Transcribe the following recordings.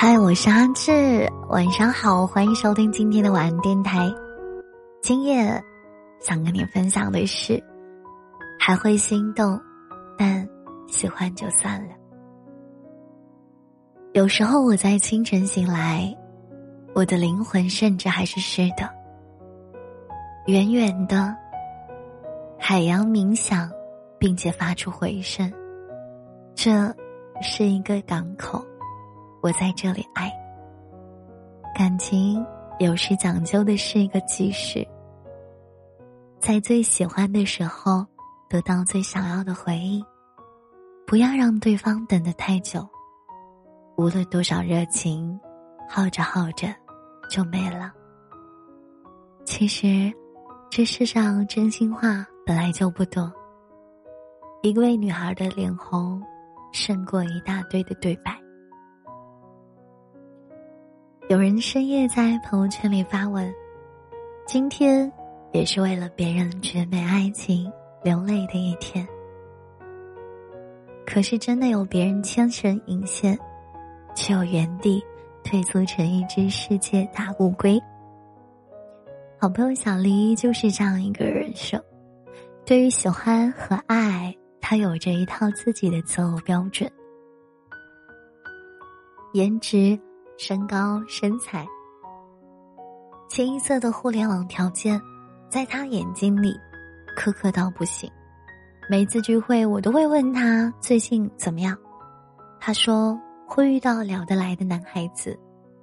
嗨，我是阿志，晚上好，欢迎收听今天的晚安电台。今夜想跟你分享的是，还会心动，但喜欢就算了。有时候我在清晨醒来，我的灵魂甚至还是湿的。远远的海洋冥想，并且发出回声。这是一个港口，我在这里爱。感情有时讲究的是一个及时，在最喜欢的时候得到最想要的回应，不要让对方等得太久。无论多少热情，耗着耗着就没了。其实，这世上真心话本来就不多。一位女孩的脸红。胜过一大堆的对白。有人深夜在朋友圈里发文：“今天也是为了别人绝美爱情流泪的一天。”可是真的有别人牵绳引线，却又原地退缩成一只世界大乌龟。好朋友小黎就是这样一个人设，对于喜欢和爱。他有着一套自己的择偶标准，颜值、身高、身材，清一色的互联网条件，在他眼睛里苛刻到不行。每次聚会，我都会问他最近怎么样，他说会遇到聊得来的男孩子，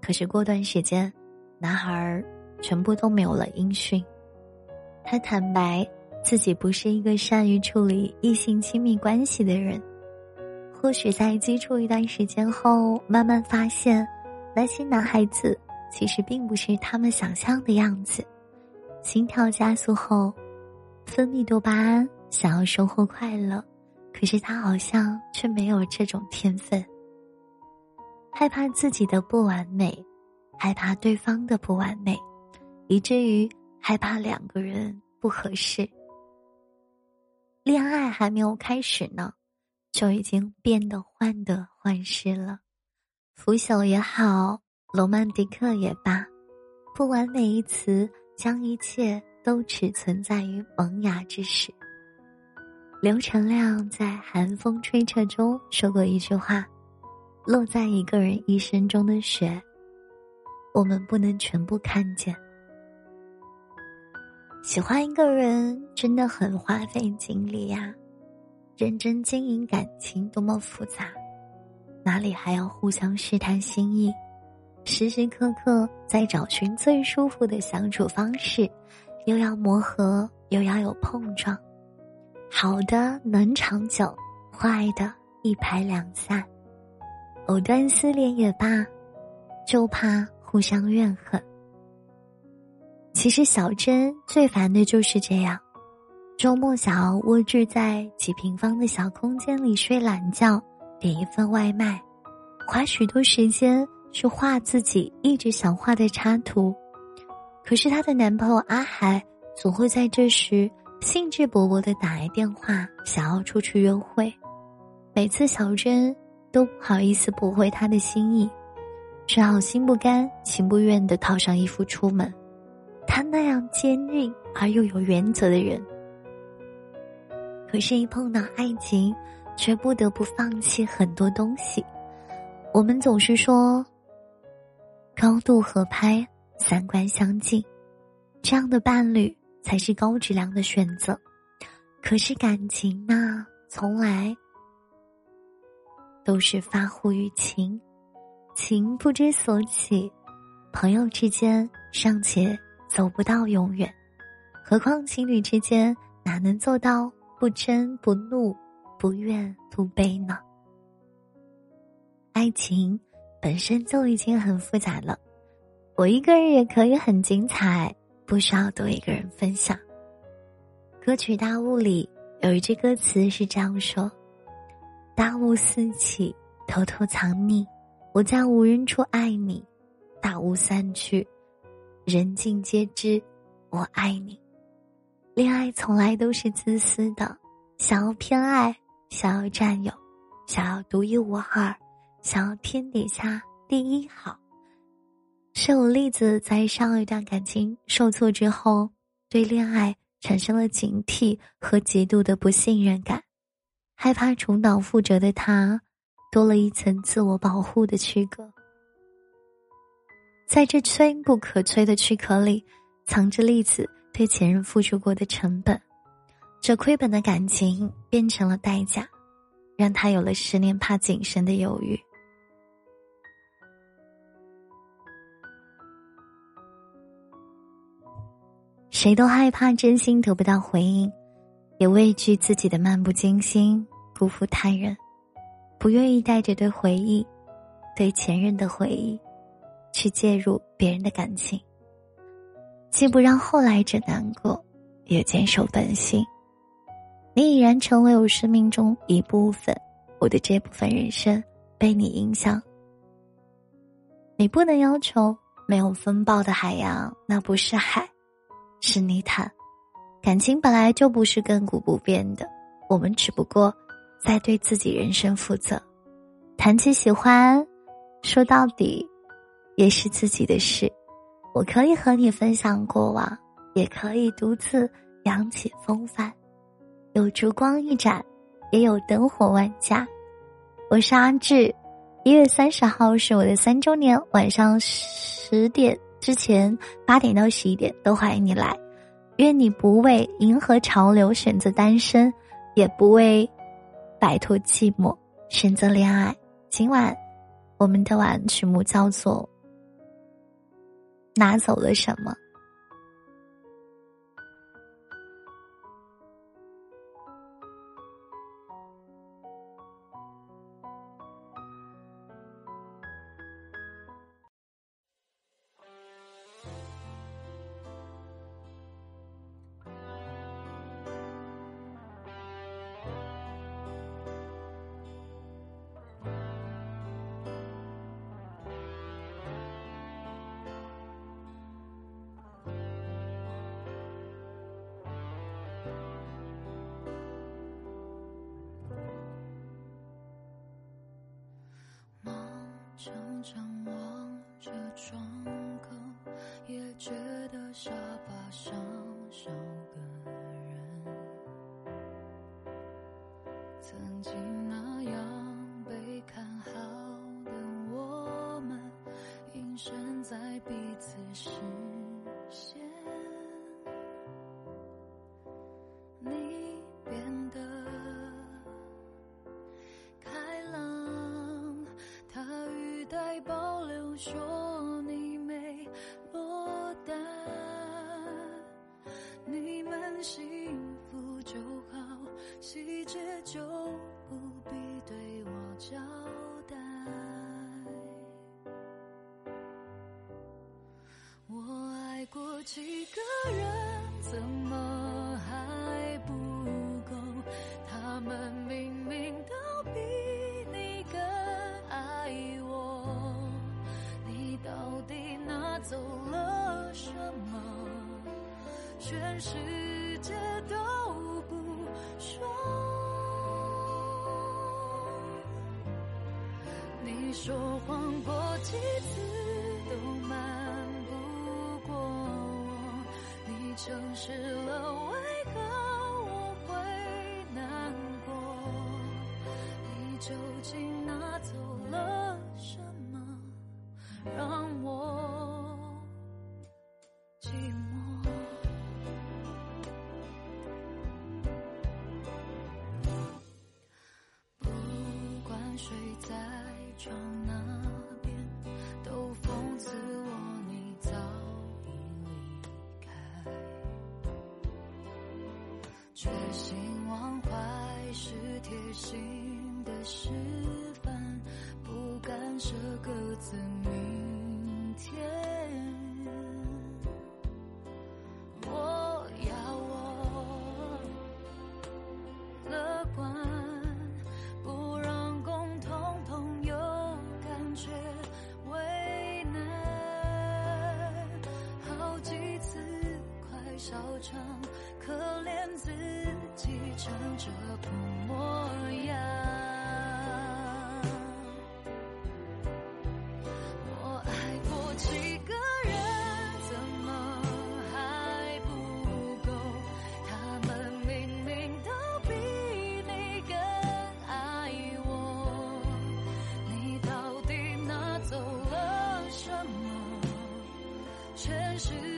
可是过段时间，男孩儿全部都没有了音讯。他坦白。自己不是一个善于处理异性亲密关系的人，或许在接触一段时间后，慢慢发现，那些男孩子其实并不是他们想象的样子。心跳加速后，分泌多巴胺，想要收获快乐，可是他好像却没有这种天分。害怕自己的不完美，害怕对方的不完美，以至于害怕两个人不合适。恋爱还没有开始呢，就已经变得患得患失了。腐朽也好，罗曼蒂克也罢，不完美一词将一切都只存在于萌芽之时。刘成亮在《寒风吹彻》中说过一句话：“落在一个人一生中的雪，我们不能全部看见。”喜欢一个人真的很花费精力呀，认真经营感情多么复杂，哪里还要互相试探心意，时时刻刻在找寻最舒服的相处方式，又要磨合，又要有碰撞，好的能长久，坏的一拍两散，藕断丝连也罢，就怕互相怨恨。其实小珍最烦的就是这样，周末想要蜗居在几平方的小空间里睡懒觉，点一份外卖，花许多时间去画自己一直想画的插图。可是她的男朋友阿海总会在这时兴致勃勃的打来电话，想要出去约会。每次小珍都不好意思驳回他的心意，只好心不甘情不愿的套上衣服出门。他那样坚定而又有原则的人，可是，一碰到爱情，却不得不放弃很多东西。我们总是说，高度合拍、三观相近，这样的伴侣才是高质量的选择。可是，感情呢，从来都是发乎于情，情不知所起，朋友之间尚且。走不到永远，何况情侣之间哪能做到不争不怒、不愿不悲呢？爱情本身就已经很复杂了，我一个人也可以很精彩，不需要多一个人分享。歌曲《大雾》里有一句歌词是这样说：“大雾四起，偷偷藏匿，我在无人处爱你，大雾散去。”人尽皆知，我爱你。恋爱从来都是自私的，想要偏爱，想要占有，想要独一无二，想要天底下第一好。是有例子在上一段感情受挫之后，对恋爱产生了警惕和极度的不信任感，害怕重蹈覆辙的他，多了一层自我保护的躯壳。在这摧不可摧的躯壳里，藏着栗子对前任付出过的成本。这亏本的感情变成了代价，让他有了十年怕谨慎的犹豫。谁都害怕真心得不到回应，也畏惧自己的漫不经心辜负他人，不愿意带着对回忆、对前任的回忆，去介入别人的感情，既不让后来者难过，也坚守本心。你已然成为我生命中一部分，我的这部分人生被你影响。你不能要求没有风暴的海洋，那不是海，是泥潭。感情本来就不是亘古不变的，我们只不过在对自己人生负责。谈起喜欢，说到底，也是自己的事。我可以和你分享过往，也可以独自扬起风帆。有烛光一盏，也有灯火万家。我是阿志，一月三十号是我的三周年，晚上十点之前，八点到十一点都欢迎你来。愿你不为迎合潮流选择单身，也不为摆脱寂寞选择恋爱。今晚我们的晚曲目叫做《拿走了什么》。常常望着窗口，也觉得沙发上少个人。曾经说你没落单，你们幸福就好，细节就不必对我交代。我爱过几个人，怎全世界都不说。你说谎过几次都瞒不过我，你诚实了，为何我会难过？你究竟拿走了什么，让睡在床那边，都讽刺我你早已离开。决心忘怀是贴心的示范，不敢舍各自明是。